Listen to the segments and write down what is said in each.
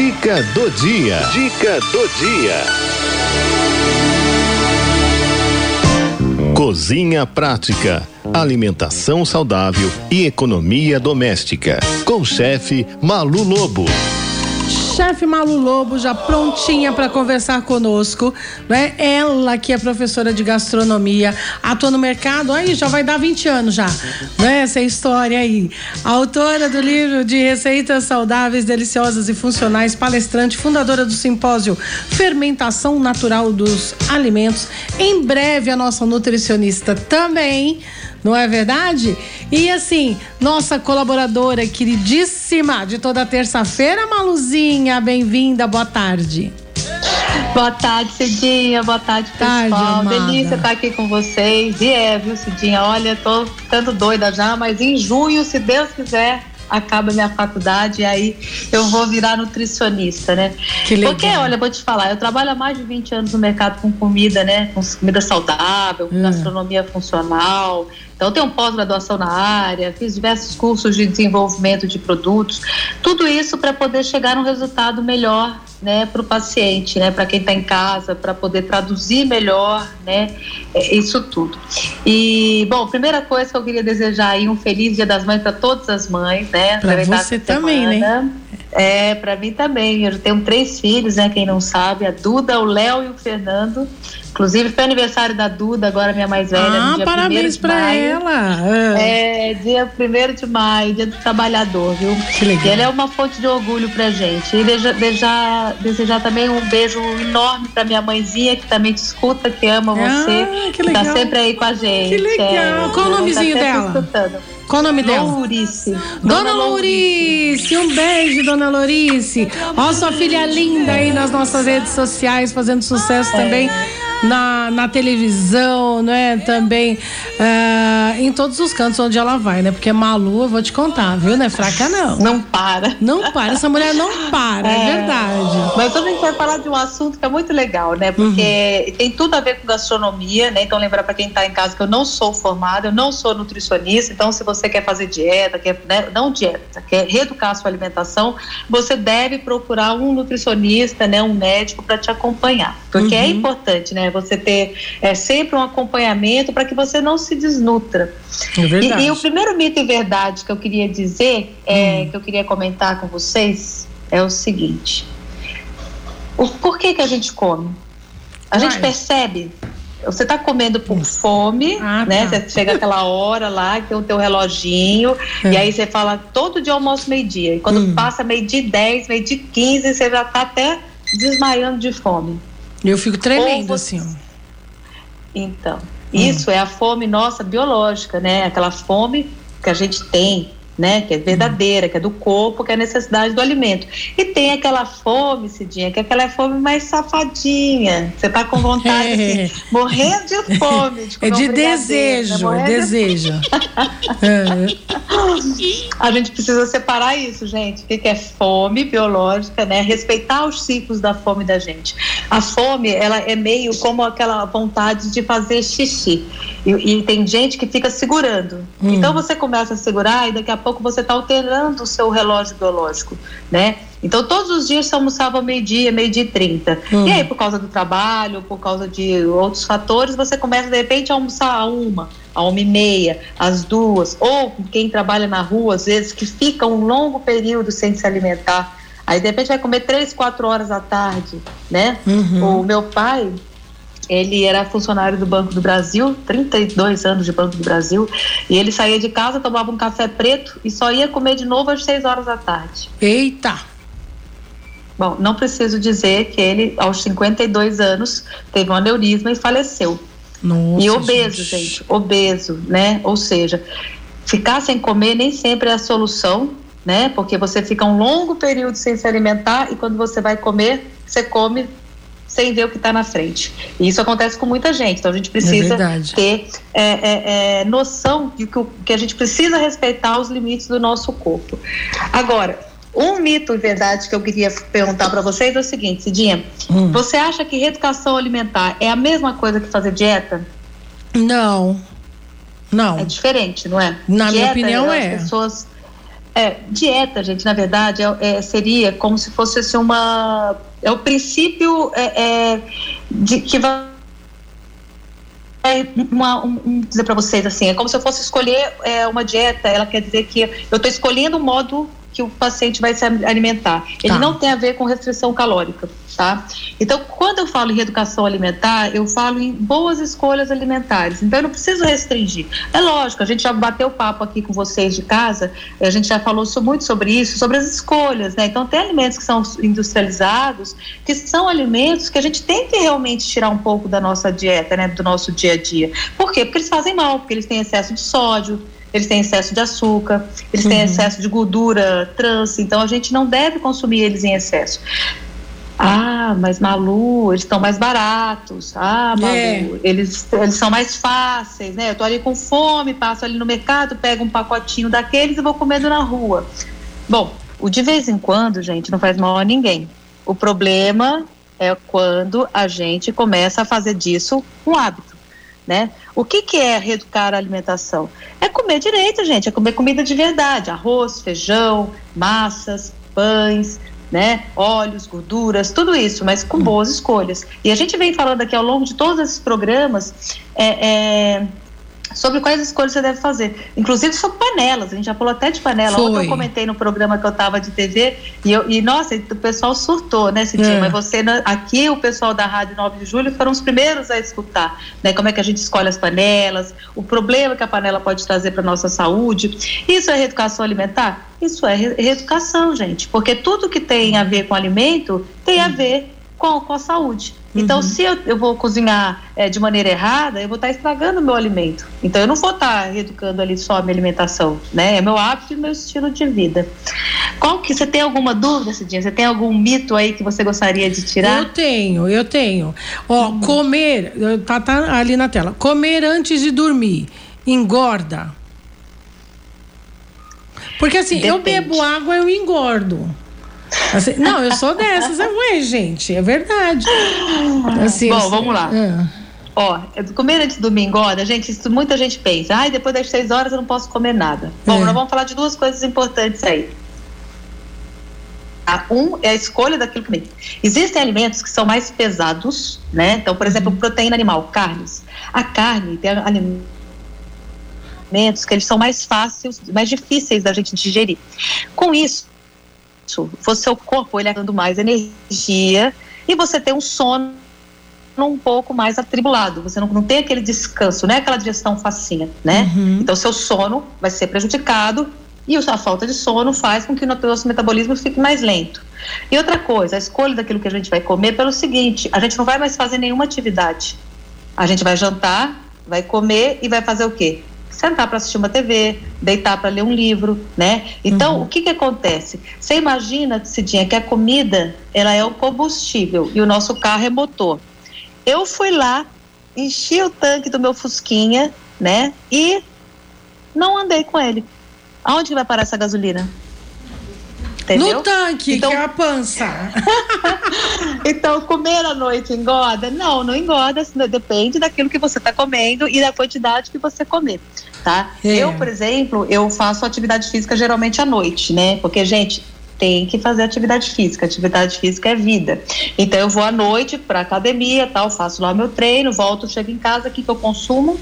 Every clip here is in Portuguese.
Dica do dia. Dica do dia. Cozinha prática, alimentação saudável e economia doméstica. Com o chefe Malu Lobo chefe Malu Lobo já prontinha para conversar conosco, né? Ela que é professora de gastronomia, atua no mercado, aí já vai dar 20 anos já, né? Essa história aí. Autora do livro de receitas saudáveis, deliciosas e funcionais, palestrante, fundadora do simpósio Fermentação Natural dos Alimentos. Em breve a nossa nutricionista também não é verdade? E assim, nossa colaboradora queridíssima de toda terça-feira, Maluzinha, bem-vinda, boa tarde. Boa tarde, Cidinha. Boa tarde, pessoal. Tarde, Delícia estar aqui com vocês. E é, viu, Cidinha? Olha, tô ficando doida já, mas em junho, se Deus quiser, acaba minha faculdade e aí eu vou virar nutricionista, né? Que legal. Porque, olha, vou te falar, eu trabalho há mais de 20 anos no mercado com comida, né? Com comida saudável, com hum. gastronomia funcional. Então, eu tenho pós-graduação na área, fiz diversos cursos de desenvolvimento de produtos, tudo isso para poder chegar a um resultado melhor né, para o paciente, né, para quem está em casa, para poder traduzir melhor, né, é, isso tudo. E bom, primeira coisa que eu queria desejar aí um feliz Dia das Mães para todas as mães, né? Para você também, semana. né? É, para mim também. Eu tenho três filhos, né? Quem não sabe, a Duda, o Léo e o Fernando. Inclusive foi aniversário da Duda, agora minha mais velha. Ah, dia parabéns para ela. É, dia 1 de maio, dia do trabalhador, viu? Que legal. E ela é uma fonte de orgulho pra gente. E desejar, desejar, desejar também um beijo enorme pra minha mãezinha, que também te escuta, que ama ah, você. Que, legal. Tá sempre aí com a gente. Que legal. É, Qual o nomezinho tá dela? Escutando. Qual o nome dela? Lourice. Dona, Lourice. Um beijo, Dona Lourice. Ó, sua filha linda aí nas nossas redes sociais, fazendo sucesso é. também na, na televisão, né? Também uh, em todos os cantos onde ela vai, né? Porque Malu, eu vou te contar, viu? Não é fraca, não. Não para. Não para, essa mulher não para, é, é verdade. Mas a gente vai falar de um assunto que é muito legal, né? Porque uhum. tem tudo a ver com gastronomia, né? Então lembrar para quem está em casa que eu não sou formada, eu não sou nutricionista, então se você quer fazer dieta, quer, né? não dieta, quer reeducar a sua alimentação, você deve procurar um nutricionista, né? Um médico para te acompanhar. Porque é uhum. é importante, né? Você ter é, sempre um acompanhamento para que você não se desnutra. É verdade. E, e, o primeiro mito e verdade que eu queria dizer, é, hum. que eu queria comentar com vocês, é o seguinte: o, por que, que a gente come? A gente percebe você está comendo por fome, ah, né? Tá. Você chega aquela hora lá, que tem o teu reloginho, é. e aí você fala todo dia almoço meio-dia. E quando hum. passa meio-dia 10, meio-dia 15, você já está até desmaiando de fome. Eu fico tremendo você... assim. Então, isso hum. é a fome nossa biológica, né? Aquela fome que a gente tem né? Que é verdadeira, que é do corpo, que é a necessidade do alimento. E tem aquela fome, Cidinha, que é aquela fome mais safadinha. Você tá com vontade, é. assim, morrendo de fome. De é de desejo, né? desejo. é. A gente precisa separar isso, gente. O que é fome biológica, né? Respeitar os ciclos da fome da gente. A fome, ela é meio como aquela vontade de fazer xixi. E, e tem gente que fica segurando. Hum. Então você começa a segurar e daqui a pouco você está alterando o seu relógio biológico, né? Então, todos os dias você almoçava meio-dia, meio-dia e trinta. Hum. E aí, por causa do trabalho, por causa de outros fatores, você começa, de repente, a almoçar a uma, a uma e meia, às duas. Ou quem trabalha na rua, às vezes, que fica um longo período sem se alimentar. Aí, de repente, vai comer três, quatro horas à tarde, né? Uhum. O meu pai, ele era funcionário do Banco do Brasil, 32 anos de Banco do Brasil, e ele saía de casa, tomava um café preto e só ia comer de novo às 6 horas da tarde. Eita! Bom, não preciso dizer que ele, aos 52 anos, teve um aneurisma e faleceu. Nossa, e obeso, gente. gente, obeso, né? Ou seja, ficar sem comer nem sempre é a solução, né? Porque você fica um longo período sem se alimentar e quando você vai comer, você come sem ver o que está na frente. E isso acontece com muita gente. Então a gente precisa é ter é, é, noção de que, que a gente precisa respeitar os limites do nosso corpo. Agora, um mito e verdade que eu queria perguntar para vocês é o seguinte, Cidinha. Hum. Você acha que reeducação alimentar é a mesma coisa que fazer dieta? Não. Não. É diferente, não é? Na dieta, minha opinião é. As pessoas É, dieta, gente, na verdade, é, é, seria como se fosse assim, uma. É o princípio é, é de que vai. É uma, um, um, dizer para vocês assim, é como se eu fosse escolher é, uma dieta. Ela quer dizer que eu estou escolhendo o modo que o paciente vai se alimentar. Ele tá. não tem a ver com restrição calórica, tá? Então, quando eu falo em reeducação alimentar, eu falo em boas escolhas alimentares. Então, eu não preciso restringir. É lógico, a gente já bateu papo aqui com vocês de casa, a gente já falou muito sobre isso, sobre as escolhas, né? Então, tem alimentos que são industrializados, que são alimentos que a gente tem que realmente tirar um pouco da nossa dieta, né? Do nosso dia a dia. Por quê? Porque eles fazem mal, porque eles têm excesso de sódio, eles têm excesso de açúcar, eles uhum. têm excesso de gordura trans, então a gente não deve consumir eles em excesso. Ah, mas Malu, eles estão mais baratos. Ah, Malu, é. eles, eles são mais fáceis, né? Eu tô ali com fome, passo ali no mercado, pego um pacotinho daqueles e vou comendo na rua. Bom, o de vez em quando, gente, não faz mal a ninguém. O problema é quando a gente começa a fazer disso um hábito né? O que, que é reeducar a alimentação? É comer direito, gente, é comer comida de verdade, arroz, feijão, massas, pães, né? Óleos, gorduras, tudo isso, mas com boas escolhas. E a gente vem falando aqui ao longo de todos esses programas é, é, sobre quais escolhas você deve fazer. Inclusive sobre panelas, a gente já falou até de panela. Foi. Ontem eu comentei no programa que eu estava de TV e, eu, e nossa, o pessoal surtou, né, Cidinha? É. Mas você, aqui o pessoal da Rádio 9 de Julho foram os primeiros a escutar, né? Como é que a gente escolhe as panelas, o problema que a panela pode trazer para nossa saúde. Isso é reeducação alimentar? Isso é reeducação, gente, porque tudo que tem a ver com alimento tem a ver com, com a saúde. Então, uhum. se eu, eu, vou cozinhar é, de maneira errada, eu vou estar tá estragando o meu alimento. Então, eu não vou estar tá reeducando ali só a minha alimentação, né? É meu hábito e meu estilo de vida. Qual que você tem alguma dúvida, Cidinha? Você tem algum mito aí que você gostaria de tirar? Eu tenho, eu tenho. Ó, uhum. comer, tá, tá ali na tela. Comer antes de dormir engorda. Porque assim, Depende. eu bebo água, eu engordo. Assim, não, eu sou dessas, é ué, gente, é verdade. Assim, Bom, assim, vamos lá. É. Ó, comer antes do domingo, olha, gente, isso muita gente pensa, ai, depois das seis horas eu não posso comer nada. Bom, é. nós vamos falar de duas coisas importantes aí. A um é a escolha daquilo que comer. Existem alimentos que são mais pesados, né? Então, por exemplo, proteína animal, carnes. A carne tem alimentos que eles são mais fáceis, mais difíceis da gente digerir. Com isso, o seu corpo ele é dando mais energia e você tem um sono um pouco mais atribulado, você não, não tem aquele descanso, não é aquela digestão facinha, né? Uhum. Então seu sono vai ser prejudicado e a falta de sono faz com que o nosso metabolismo fique mais lento. E outra coisa, a escolha daquilo que a gente vai comer pelo seguinte, a gente não vai mais fazer nenhuma atividade. A gente vai jantar, vai comer e vai fazer o quê? Sentar para assistir uma TV, deitar para ler um livro, né? Então, uhum. o que que acontece? Você imagina, Cidinha, que a comida, ela é o combustível e o nosso carro é motor. Eu fui lá, enchi o tanque do meu Fusquinha, né? E não andei com ele. Aonde vai parar essa gasolina? Entendeu? No tanque, então, que é a pança. então, comer à noite engorda? Não, não engorda, depende daquilo que você está comendo e da quantidade que você comer tá? É. Eu, por exemplo, eu faço atividade física geralmente à noite, né? Porque, gente, tem que fazer atividade física. Atividade física é vida. Então eu vou à noite para academia, tal, faço lá meu treino, volto, chego em casa, o que, que eu consumo?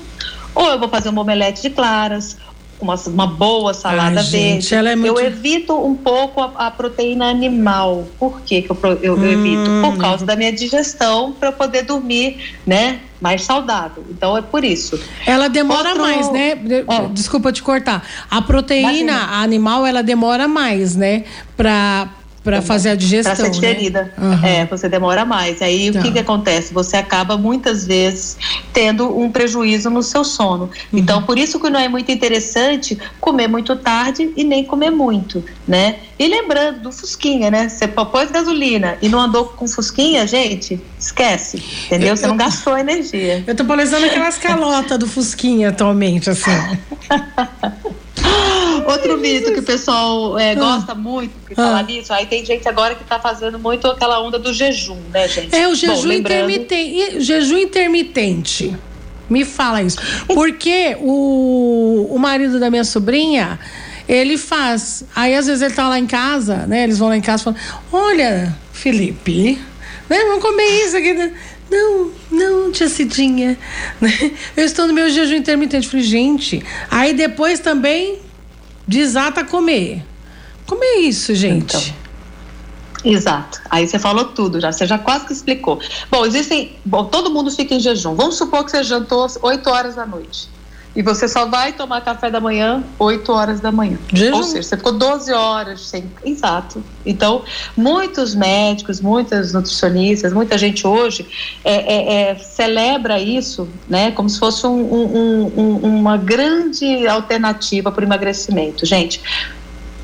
Ou eu vou fazer um omelete de claras, uma, uma boa salada Ai, gente, verde. É muito... Eu evito um pouco a, a proteína animal. Por que, que eu, eu, hum. eu evito? Por hum. causa da minha digestão, para poder dormir, né? Mais saudável. Então é por isso. Ela demora Outro... mais, né? É. Desculpa te cortar. A proteína Imagina. animal, ela demora mais, né? Para para fazer a digestão. Para ser digerida. Né? Uhum. É, você demora mais. Aí tá. o que, que acontece? Você acaba muitas vezes tendo um prejuízo no seu sono. Uhum. Então, por isso que não é muito interessante comer muito tarde e nem comer muito, né? E lembrando do Fusquinha, né? Você pôs gasolina e não andou com Fusquinha, gente, esquece, entendeu? Você não gastou energia. Eu tô parecendo aquelas calotas do Fusquinha atualmente, assim. Outro mito que o pessoal é, ah. gosta muito de falar ah. nisso, aí tem gente agora que está fazendo muito aquela onda do jejum, né, gente? É o jejum Bom, intermitente. Jejum intermitente. Me fala isso. Porque o, o marido da minha sobrinha, ele faz. Aí às vezes ele tá lá em casa, né? Eles vão lá em casa e falam: Olha, Felipe, né? Vamos comer isso aqui. Né? Não, não, tia Cidinha. Né? Eu estou no meu jejum intermitente. Falei, gente. Aí depois também desata comer. Como é isso, gente? Então, exato. Aí você falou tudo já, você já quase que explicou. Bom, existem. Bom, todo mundo fica em jejum. Vamos supor que você jantou 8 horas da noite. E você só vai tomar café da manhã 8 horas da manhã. Jejum. Ou seja, você ficou 12 horas sem. Exato. Então, muitos médicos, muitas nutricionistas, muita gente hoje é, é, é, celebra isso né, como se fosse um, um, um, uma grande alternativa para o emagrecimento. Gente,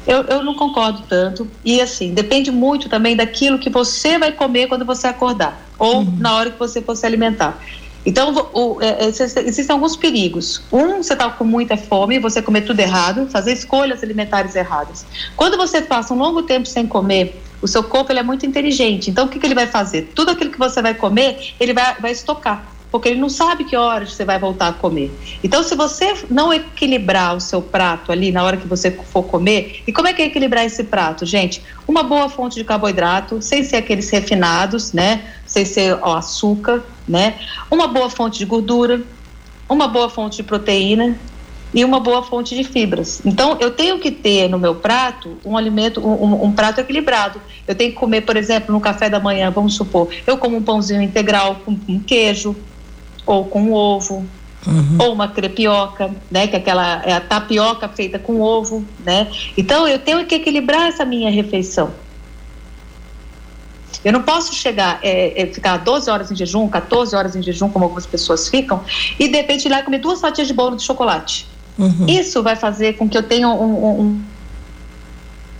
eu, eu não concordo tanto. E assim, depende muito também daquilo que você vai comer quando você acordar, ou uhum. na hora que você for se alimentar. Então, o, é, é existem alguns perigos. Um, você está com muita fome, você comer tudo errado, fazer escolhas alimentares erradas. Quando você passa um longo tempo sem comer, o seu corpo ele é muito inteligente. Então, o que, que ele vai fazer? Tudo aquilo que você vai comer, ele vai, vai estocar porque ele não sabe que horas você vai voltar a comer. Então, se você não equilibrar o seu prato ali na hora que você for comer, e como é que é equilibrar esse prato, gente? Uma boa fonte de carboidrato, sem ser aqueles refinados, né? Sem ser ó, açúcar, né? Uma boa fonte de gordura, uma boa fonte de proteína e uma boa fonte de fibras. Então, eu tenho que ter no meu prato um alimento, um, um, prato equilibrado. Eu tenho que comer, por exemplo, no café da manhã, vamos supor, eu como um pãozinho integral com, com queijo, ou com ovo, Uhum. ou uma crepioca, né, que é aquela é a tapioca feita com ovo, né? Então eu tenho que equilibrar essa minha refeição. Eu não posso chegar, é, é, ficar 12 horas em jejum, 14 horas em jejum, como algumas pessoas ficam, e de repente ir lá comer duas fatias de bolo de chocolate. Uhum. Isso vai fazer com que eu tenha um, um,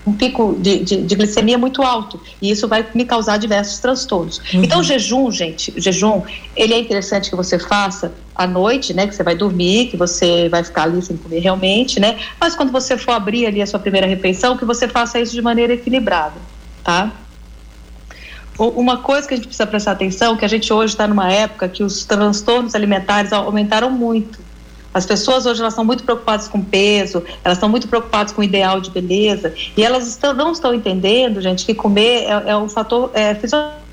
um pico de, de, de, glicemia muito alto e isso vai me causar diversos transtornos. Uhum. Então, o jejum, gente, o jejum, ele é interessante que você faça à noite, né, que você vai dormir, que você vai ficar ali sem comer realmente, né, mas quando você for abrir ali a sua primeira refeição, que você faça isso de maneira equilibrada, tá? Uma coisa que a gente precisa prestar atenção, que a gente hoje está numa época que os transtornos alimentares aumentaram muito. As pessoas hoje elas estão muito preocupadas com peso, elas estão muito preocupadas com o ideal de beleza e elas estão, não estão entendendo, gente, que comer é, é um fator é, fisiológico.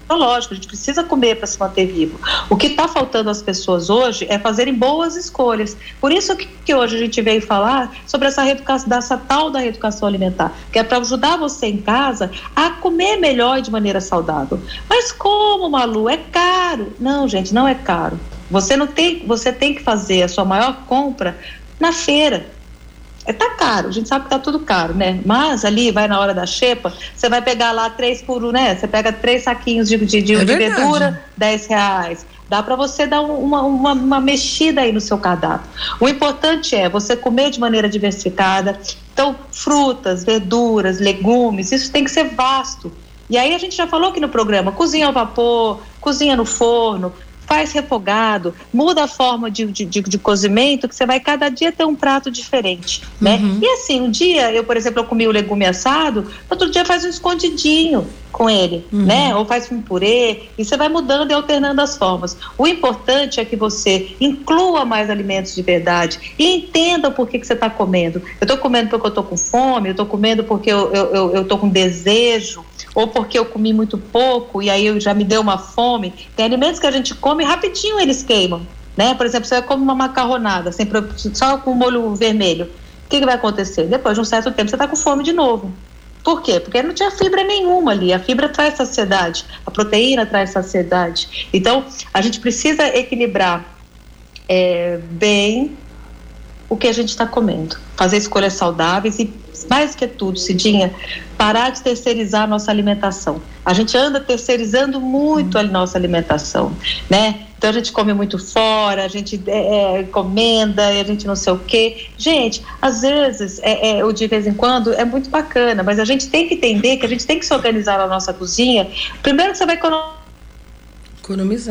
A gente precisa comer para se manter vivo. O que está faltando às pessoas hoje é fazerem boas escolhas. Por isso que, que hoje a gente veio falar sobre essa reeducação, dessa tal da reeducação alimentar, que é para ajudar você em casa a comer melhor e de maneira saudável. Mas como, Malu? É caro? Não, gente, não é caro. Você não tem, você tem que fazer a sua maior compra na feira. É, tá caro, a gente sabe que tá tudo caro, né? Mas ali vai na hora da xepa, você vai pegar lá três por um, né? Você pega três saquinhos de, de, de, é de verdura, dez reais. Dá para você dar uma, uma, uma mexida aí no seu cardápio. O importante é você comer de maneira diversificada. Então, frutas, verduras, legumes, isso tem que ser vasto. E aí a gente já falou aqui no programa, cozinha ao vapor, cozinha no forno, faz refogado, muda a forma de, de, de, de, cozimento, que você vai cada dia ter um prato diferente, né? Uhum. E assim, um dia, eu, por exemplo, eu comi o legume assado, outro dia faz um escondidinho com ele, uhum. né? Ou faz um purê, e você vai mudando e alternando as formas. O importante é que você inclua mais alimentos de verdade e entenda por que, que você está comendo. Eu estou comendo porque eu estou com fome, eu estou comendo porque eu estou eu, eu, eu com desejo, ou porque eu comi muito pouco e aí eu já me deu uma fome. Tem alimentos que a gente come rapidinho eles queimam, né? Por exemplo, você come uma macarronada sem, só com molho vermelho. O que, que vai acontecer? Depois de um certo tempo você está com fome de novo. Por quê? Porque não tinha fibra nenhuma ali. A fibra traz saciedade, a proteína traz saciedade. Então, a gente precisa equilibrar é, bem o que a gente está comendo, fazer escolhas saudáveis e mais que tudo, Cidinha, parar de terceirizar a nossa alimentação. A gente anda terceirizando muito a nossa alimentação, né? Então a gente come muito fora, a gente é, é encomenda, a gente não sei o quê. Gente, às vezes, é, é, ou de vez em quando, é muito bacana, mas a gente tem que entender que a gente tem que se organizar na nossa cozinha. Primeiro que você vai economizar.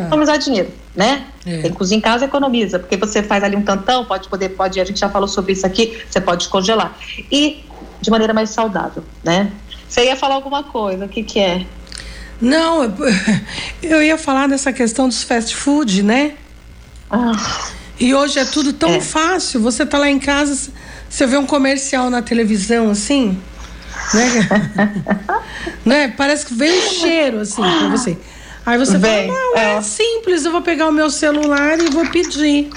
Economizar dinheiro, né? É. Tem cozinha em casa, economiza, porque você faz ali um tantão, pode poder, pode, a gente já falou sobre isso aqui, você pode congelar. E de maneira mais saudável, né? Você ia falar alguma coisa, o que que é? Não, eu ia falar dessa questão dos fast food, né? Ah. E hoje é tudo tão é. fácil. Você tá lá em casa, você vê um comercial na televisão assim, né? né? Parece que vem um cheiro assim para você. Aí você Vem, fala, não, é. é simples, eu vou pegar o meu celular e vou pedir.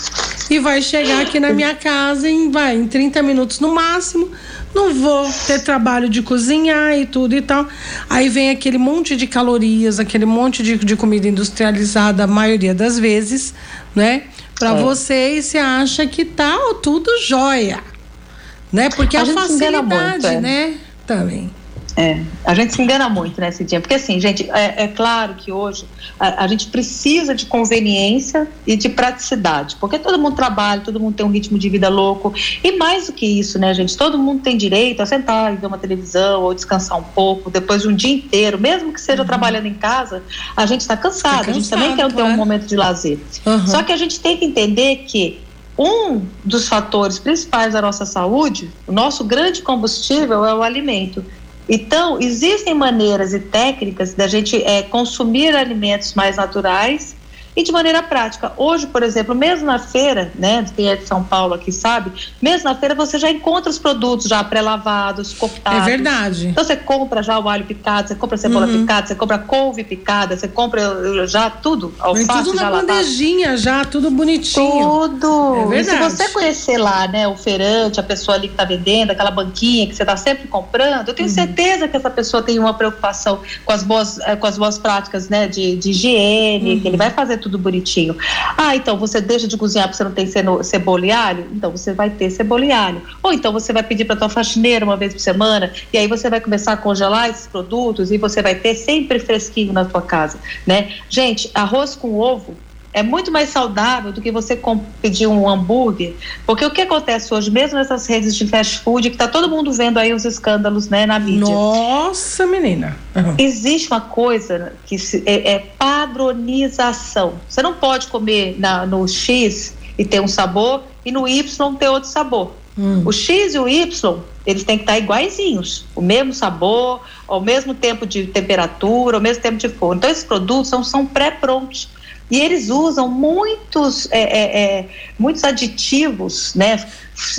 E vai chegar aqui na minha casa em, vai, em 30 minutos no máximo. Não vou ter trabalho de cozinhar e tudo e tal. Aí vem aquele monte de calorias, aquele monte de, de comida industrializada, a maioria das vezes, né? Para é. você e você acha que tá tudo jóia. Né? Porque a, a facilidade, muito, é. né? Também. É, a gente se engana muito nesse né, dia, porque assim, gente, é, é claro que hoje a, a, gente precisa de conveniência e de praticidade, porque todo mundo trabalha, todo mundo tem um ritmo de vida louco, e mais do que isso, né, gente, todo mundo tem direito a sentar e ver uma televisão ou descansar um pouco depois de um dia inteiro, mesmo que seja uhum. trabalhando em casa, a gente está cansado, cansado, a gente também quer ter um momento de lazer. Uhum. Só que a gente tem que entender que um dos fatores principais da nossa saúde, o nosso grande combustível é o alimento. Então, existem maneiras e técnicas da gente é, consumir alimentos mais naturais e de maneira prática. Hoje, por exemplo, mesmo na feira, né, quem é de São Paulo aqui sabe, mesmo na feira você já encontra os produtos já pré-lavados, cortados. É verdade. Então você compra já o alho picado, você compra a cebola uhum. picada, você compra couve picada, você compra já tudo, alface Vem tudo na bandejinha já, tudo bonitinho. Tudo. É verdade. E se você conhecer lá, né, o feirante, a pessoa ali que está vendendo, aquela banquinha que você está sempre comprando, eu tenho uhum. certeza que essa pessoa tem uma preocupação com as boas, eh, com as boas práticas, né, de, de higiene, uhum. que ele vai fazer tudo bonitinho. Ah, então você deixa de cozinhar porque você não tem cebola e alho? Então você vai ter cebola e alho. Ou então você vai pedir para tua faxineira uma vez por semana e aí você vai começar a congelar esses produtos e você vai ter sempre fresquinho na tua casa, né? Gente, arroz com ovo é muito mais saudável do que você pedir um hambúrguer, porque o que acontece hoje, mesmo nessas redes de fast food, que está todo mundo vendo aí os escândalos, né, na mídia. Nossa, menina. Uhum. Existe uma coisa que se, é, é, padronização. Você não pode comer na, no X e ter um sabor e no Y ter outro sabor. Hum. O X e o Y, eles têm que estar iguaizinhos, o mesmo sabor, ao mesmo tempo de temperatura, ao mesmo tempo de forno. Então, esses produtos são, são pré-prontos. E eles usam muitos, é, é, é, muitos aditivos, né?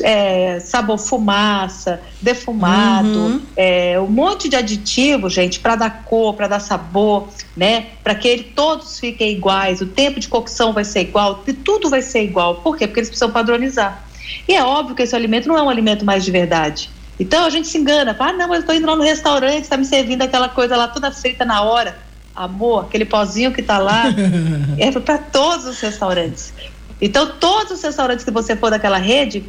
É, sabor fumaça, defumado, uhum. é, um monte de aditivos, gente, para dar cor, para dar sabor, né? Para que ele, todos fiquem iguais, o tempo de cocção vai ser igual, tudo vai ser igual. Por quê? Porque eles precisam padronizar. E é óbvio que esse alimento não é um alimento mais de verdade. Então a gente se engana, fala, ah, não, mas eu estou indo lá no restaurante, está me servindo aquela coisa lá toda feita na hora amor, aquele pozinho que está lá, é para todos os restaurantes. Então, todos os restaurantes que você for daquela rede,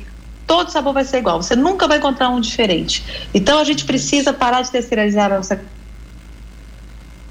todo sabor vai ser igual. Você nunca vai encontrar um diferente. Então, a gente precisa parar de terceirizar a nossa.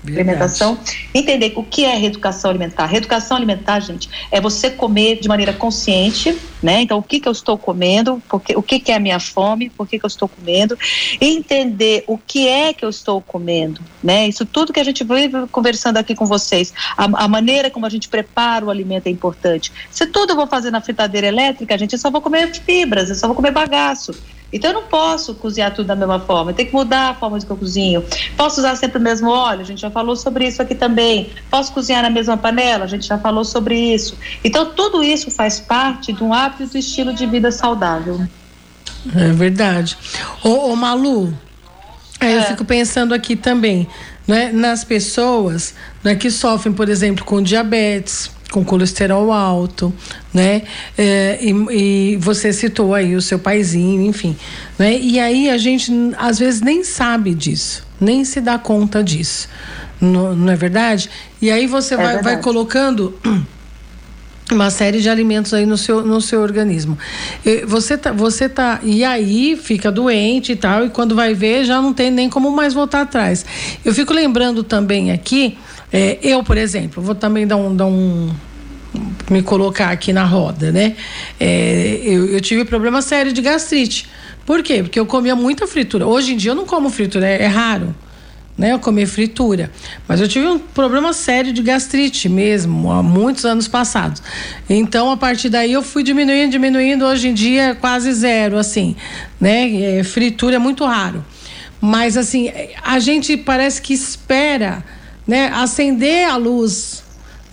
Alimentação, entender o que é reeducação alimentar. Reeducação alimentar, gente, é você comer de maneira consciente, né? Então, o que que eu estou comendo, porque, o que que é a minha fome, por que que eu estou comendo, entender o que é que eu estou comendo, né? Isso tudo que a gente vive conversando aqui com vocês, a, a maneira como a gente prepara o alimento é importante. Se tudo eu vou fazer na fritadeira elétrica, gente, eu só vou comer fibras, eu só vou comer bagaço. Então eu não posso cozinhar tudo da mesma forma, tem que mudar a forma de que eu cozinho. Posso usar sempre o mesmo óleo, a gente já falou sobre isso aqui também. Posso cozinhar na mesma panela, a gente já falou sobre isso. Então tudo isso faz parte de um hábito do estilo de vida saudável. É verdade. Ô, ô Malu, é. eu fico pensando aqui também, né, nas pessoas né, que sofrem, por exemplo, com diabetes, com colesterol alto, né? É, e, e, você citou aí o seu paizinho, enfim, né? E aí a gente às vezes nem sabe disso, nem se dá conta disso, não, não é verdade? E aí você é vai, vai colocando uma série de alimentos aí no seu, no seu organismo. Você tá, você tá, e aí fica doente e tal, e quando vai ver já não tem nem como mais voltar atrás. Eu fico lembrando também aqui é, eu, por exemplo, vou também dar um, dar um me colocar aqui na roda, né? É, eu, eu, tive problema sério de gastrite. Por quê? Porque eu comia muita fritura. Hoje em dia eu não como fritura, é, é raro. Né, eu comer fritura, mas eu tive um problema sério de gastrite mesmo há muitos anos passados. Então a partir daí eu fui diminuindo, diminuindo. Hoje em dia é quase zero, assim, né? É, fritura é muito raro, mas assim a gente parece que espera né, acender a luz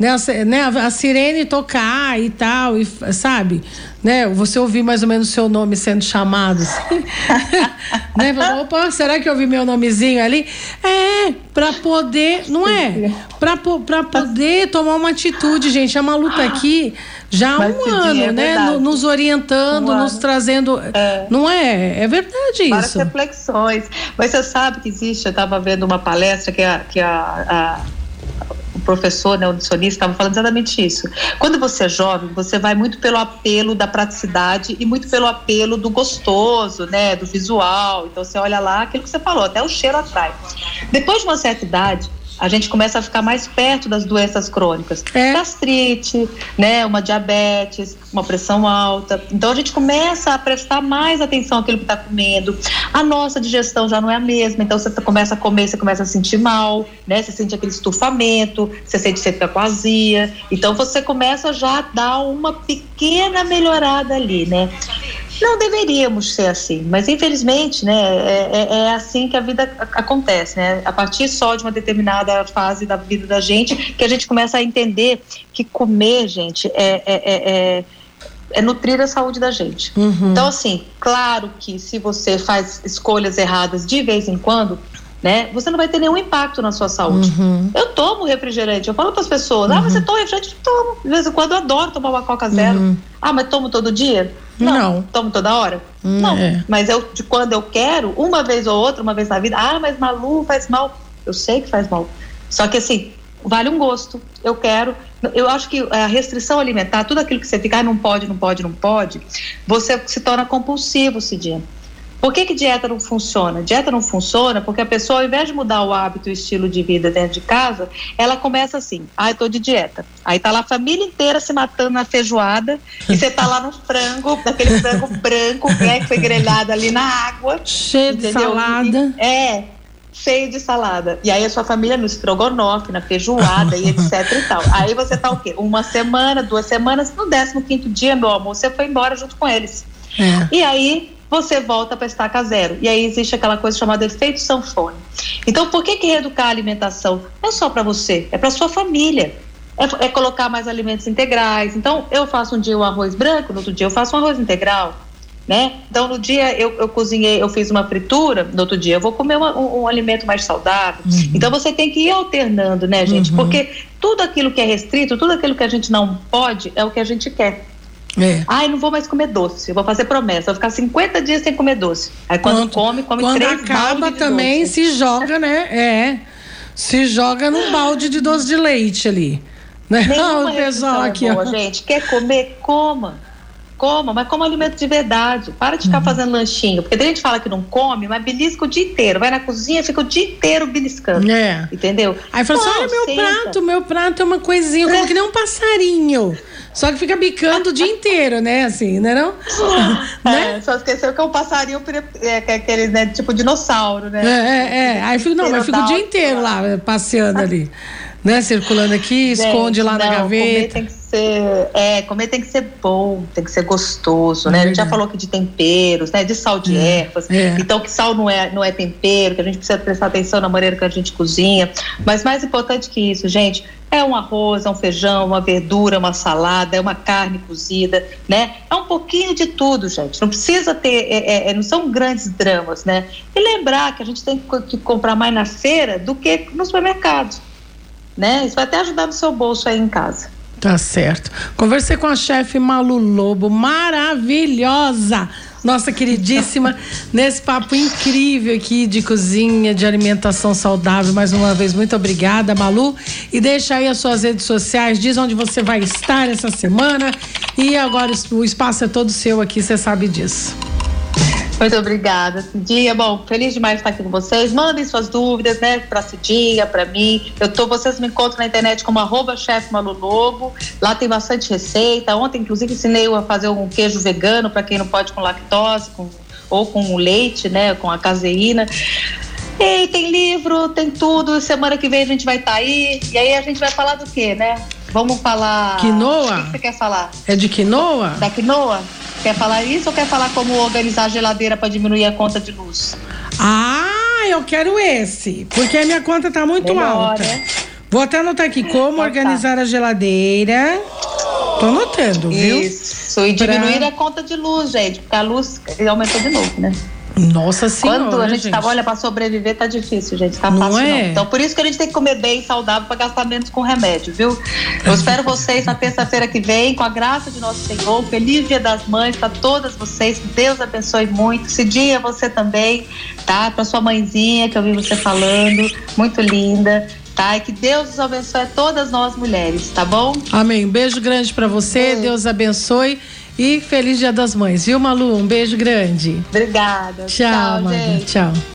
né, a, né, a sirene tocar e tal, e, sabe? Né, você ouvir mais ou menos o seu nome sendo chamado. Assim. né, opa, será que eu ouvi meu nomezinho ali? É, para poder, não é? Para poder tomar uma atitude, gente. A Malu tá aqui já há um ano, é né? Nos orientando, um nos trazendo. É. Não é? É verdade Várias isso. Várias reflexões. Mas você sabe que existe, eu estava vendo uma palestra que a, que a, a professor, né, o nutricionista, estava falando exatamente isso. Quando você é jovem, você vai muito pelo apelo da praticidade e muito pelo apelo do gostoso, né, do visual. Então você olha lá, aquilo que você falou, até o cheiro atrai. Depois de uma certa idade, a gente começa a ficar mais perto das doenças crônicas. É. Gastrite, né, uma diabetes, uma pressão alta. Então a gente começa a prestar mais atenção àquilo que está comendo. A nossa digestão já não é a mesma, então você começa a comer, você começa a sentir mal, né? Você sente aquele estufamento, você sente que você fica com azia. Então você começa já a dar uma pequena melhorada ali, né? Não deveríamos ser assim, mas infelizmente, né, é, é, é, assim que a vida acontece, né? A partir só de uma determinada fase da vida da gente que a gente começa a entender que comer, gente, é, é, é, é, é nutrir a saúde da gente. Uhum. Então, assim, claro que se você faz escolhas erradas de vez em quando, né? Você não vai ter nenhum impacto na sua saúde. Uhum. Eu tomo refrigerante, eu falo para as pessoas, uhum. ah, você toma refrigerante? Eu tomo. De vez em quando eu adoro tomar uma Coca Zero. Uhum. Ah, mas tomo todo dia? Não. não. Tomo toda hora? Hum, não. É. Mas eu, de quando eu quero, uma vez ou outra, uma vez na vida, ah, mas Malu faz mal. Eu sei que faz mal. Só que assim, vale um gosto. Eu quero. Eu acho que a restrição alimentar, tudo aquilo que você fica, ah, não pode, não pode, não pode, você se torna compulsivo, Cidinha. Por que, que dieta não funciona? Dieta não funciona porque a pessoa, ao invés de mudar o hábito e o estilo de vida dentro de casa, ela começa assim: ah, eu tô de dieta. Aí tá lá a família inteira se matando na feijoada e você tá lá no frango, naquele frango branco, né, que foi grelhado ali na água. Cheio entendeu? de salada. E, é, cheio de salada. E aí a sua família no estrogonofe, na feijoada e etc e tal. Aí você tá o quê? Uma semana, duas semanas, no 15 quinto dia, meu amor, você foi embora junto com eles. É. E aí você volta para estaca zero. E aí existe aquela coisa chamada efeito sanfone. Então, por que, que reeducar a alimentação? Não é só para você, é para sua família. É, é, colocar mais alimentos integrais. Então, eu faço um dia o arroz branco, no outro dia eu faço um arroz integral. Né? Então, no dia eu, eu cozinhei, eu fiz uma fritura, no outro dia eu vou comer uma, um, um, alimento mais saudável. Uhum. Então, você tem que ir alternando, né, gente? Uhum. Porque tudo aquilo que é restrito, tudo aquilo que a gente não pode, é o que a gente quer. É. Ai, não vou mais comer doce. Eu vou fazer promessa. Vou ficar 50 dias sem comer doce. Aí quando Pronto. come, come quando três acaba também doce. se joga, né? É. Se joga num balde de doce de leite ali. Né? Nenhuma o pessoal aqui, é boa, ó. gente. Quer comer? Coma. Coma, mas coma alimento de verdade. Para de ficar uhum. fazendo lanchinho. Porque tem gente que fala que não come, mas belisca o dia inteiro. Vai na cozinha, fica o dia inteiro beliscando. É. Entendeu? Aí fala assim: olha, meu senta. prato, meu prato é uma coisinha, como que nem um passarinho. Só que fica bicando o dia inteiro, né? Assim, né não? É, né? só esqueceu que é um passarinho, é, que é aquele, né, tipo dinossauro, né? É, é, é. Aí fico, não, mas fica o dia inteiro lá, passeando ali. Né, circulando aqui, Gente, esconde lá não, na gaveta. tem que ser, é, comer tem que ser bom, tem que ser gostoso, né? É a gente já falou aqui de temperos, né? De sal de é, ervas. É. Então, que sal não é, não é tempero, que a gente precisa prestar atenção na maneira que a gente cozinha. Mas mais importante que isso, gente, é um arroz, é um feijão, uma verdura, uma salada, é uma carne cozida, né? É um pouquinho de tudo, gente. Não precisa ter, é, é, é não são grandes dramas, né? E lembrar que a gente tem que comprar mais na feira do que no supermercado, né? Isso vai até ajudar no seu bolso aí em casa. Tá certo. Conversei com a chefe Malu Lobo, maravilhosa, nossa queridíssima, nesse papo incrível aqui de cozinha, de alimentação saudável. Mais uma vez, muito obrigada, Malu. E deixa aí as suas redes sociais, diz onde você vai estar essa semana. E agora o espaço é todo seu aqui, você sabe disso. Muito obrigada, Cidinha. Bom, feliz demais de estar aqui com vocês. Mandem suas dúvidas, né, pra Cidinha, pra mim. Eu tô, vocês me encontram na internet como arroba chefe Lobo. Lá tem bastante receita. Ontem, inclusive, ensinei a fazer um queijo vegano para quem não pode com lactose, com, ou com leite, né, com a caseína. E tem livro, tem tudo. Semana que vem a gente vai estar tá aí. E aí a gente vai falar do quê, né? Vamos falar. Quinoa? O que você quer falar? É de quinoa? Da quinoa? Quer falar isso ou quer falar como organizar a geladeira para diminuir a conta de luz? Ah, eu quero esse, porque a minha conta tá muito Melhor, alta. Né? Vou até anotar aqui como tá, organizar tá. a geladeira. Tô anotando, viu? Isso, e diminuir pra... a conta de luz, gente, porque a luz aumentou de novo, né? Nossa senhora. Quando a gente, gente. tá, olha, para sobreviver tá difícil, gente. Tá não fácil é? não. Então por isso que a gente tem que comer bem saudável para gastar menos com remédio, viu? Eu espero vocês na terça-feira que vem, com a graça de nosso Senhor. Feliz Dia das Mães para todas vocês. Deus abençoe muito. Esse dia você também, tá? Para sua mãezinha, que eu vi você falando, muito linda tá? E que Deus nos abençoe a todas nós mulheres, tá bom? Amém. Um beijo grande para você, Deus abençoe. E feliz Dia das Mães, viu, Malu? Um beijo grande. Obrigada. Tchau, Tchau, Tchau.